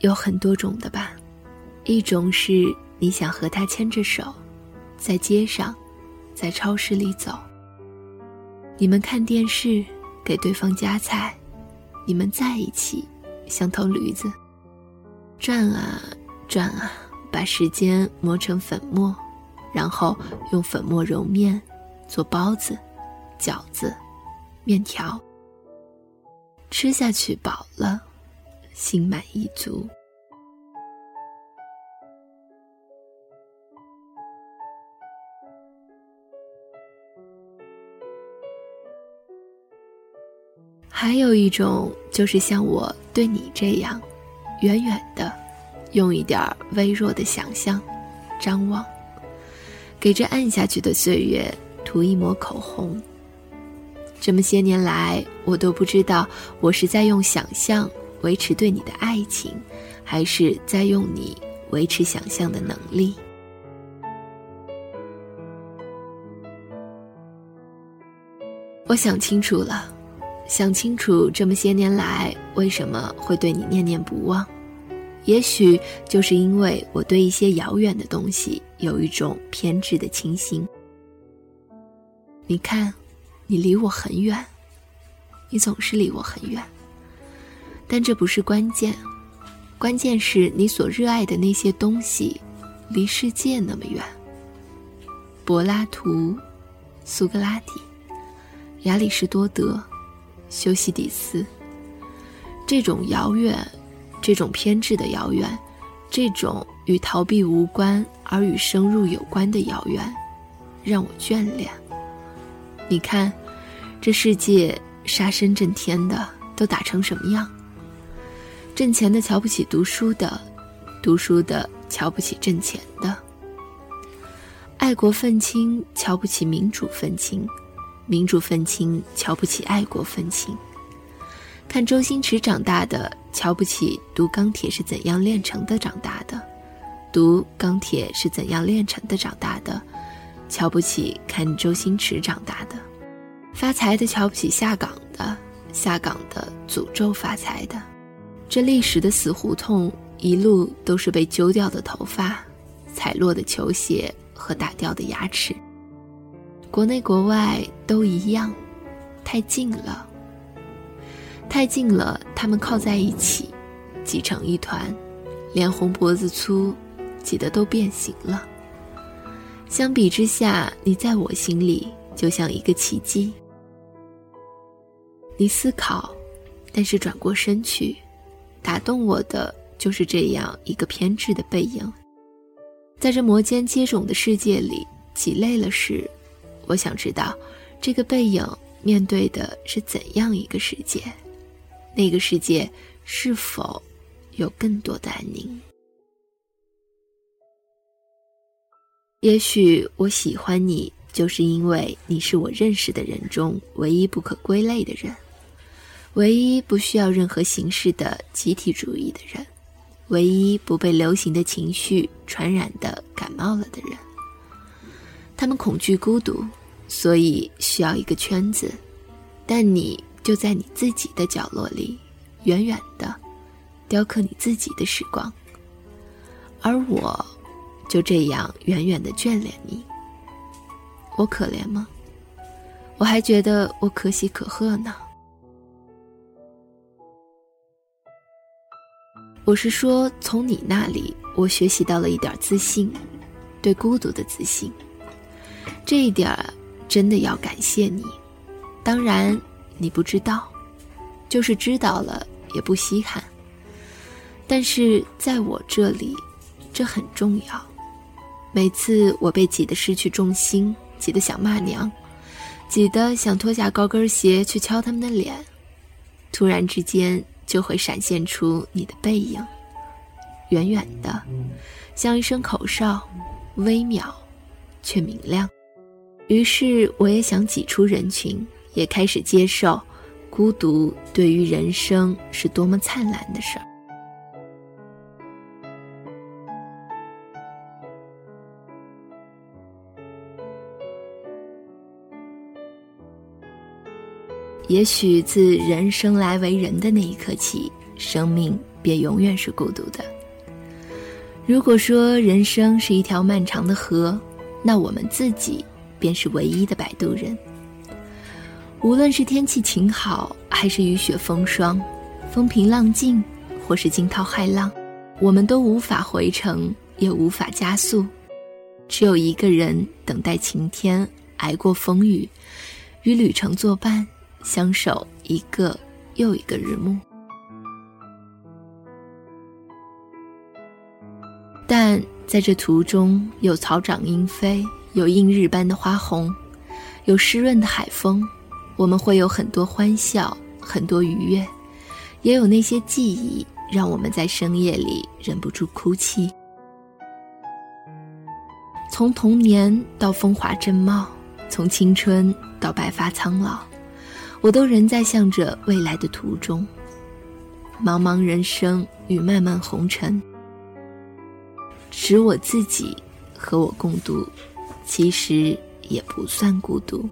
有很多种的吧，一种是你想和他牵着手，在街上，在超市里走。你们看电视，给对方夹菜，你们在一起，像头驴子，转啊转啊，把时间磨成粉末，然后用粉末揉面，做包子、饺子、面条。吃下去饱了，心满意足。还有一种就是像我对你这样，远远的，用一点微弱的想象，张望，给这暗下去的岁月涂一抹口红。这么些年来，我都不知道我是在用想象维持对你的爱情，还是在用你维持想象的能力。我想清楚了，想清楚这么些年来为什么会对你念念不忘，也许就是因为我对一些遥远的东西有一种偏执的倾心。你看。你离我很远，你总是离我很远。但这不是关键，关键是你所热爱的那些东西，离世界那么远。柏拉图、苏格拉底、亚里士多德、修昔底斯，这种遥远，这种偏执的遥远，这种与逃避无关而与深入有关的遥远，让我眷恋。你看，这世界杀声震天的都打成什么样？挣钱的瞧不起读书的，读书的瞧不起挣钱的。爱国愤青瞧不起民主愤青，民主愤青瞧不起爱国愤青。看周星驰长大的，瞧不起读《钢铁是怎样炼成的》长大的，读《钢铁是怎样炼成的》长大的。瞧不起看周星驰长大的，发财的瞧不起下岗的，下岗的诅咒发财的，这历史的死胡同一路都是被揪掉的头发，踩落的球鞋和打掉的牙齿。国内国外都一样，太近了，太近了，他们靠在一起，挤成一团，脸红脖子粗，挤得都变形了。相比之下，你在我心里就像一个奇迹。你思考，但是转过身去，打动我的就是这样一个偏执的背影。在这摩肩接踵的世界里，挤累了时，我想知道，这个背影面对的是怎样一个世界？那个世界是否有更多的安宁？也许我喜欢你，就是因为你是我认识的人中唯一不可归类的人，唯一不需要任何形式的集体主义的人，唯一不被流行的情绪传染的感冒了的人。他们恐惧孤独，所以需要一个圈子，但你就在你自己的角落里，远远的，雕刻你自己的时光，而我。就这样远远的眷恋你，我可怜吗？我还觉得我可喜可贺呢。我是说，从你那里，我学习到了一点自信，对孤独的自信。这一点真的要感谢你。当然，你不知道，就是知道了也不稀罕。但是在我这里，这很重要。每次我被挤得失去重心，挤得想骂娘，挤得想脱下高跟鞋去敲他们的脸，突然之间就会闪现出你的背影，远远的，像一声口哨，微渺，却明亮。于是我也想挤出人群，也开始接受，孤独对于人生是多么灿烂的事儿。也许自人生来为人的那一刻起，生命便永远是孤独的。如果说人生是一条漫长的河，那我们自己便是唯一的摆渡人。无论是天气晴好，还是雨雪风霜，风平浪静，或是惊涛骇浪，我们都无法回程，也无法加速。只有一个人等待晴天，挨过风雨，与旅程作伴，相守一个又一个日暮。但在这途中，有草长莺飞，有映日般的花红，有湿润的海风。我们会有很多欢笑，很多愉悦，也有那些记忆，让我们在深夜里忍不住哭泣。从童年到风华正茂，从青春到白发苍老，我都仍在向着未来的途中。茫茫人生与漫漫红尘，只我自己和我共度，其实也不算孤独。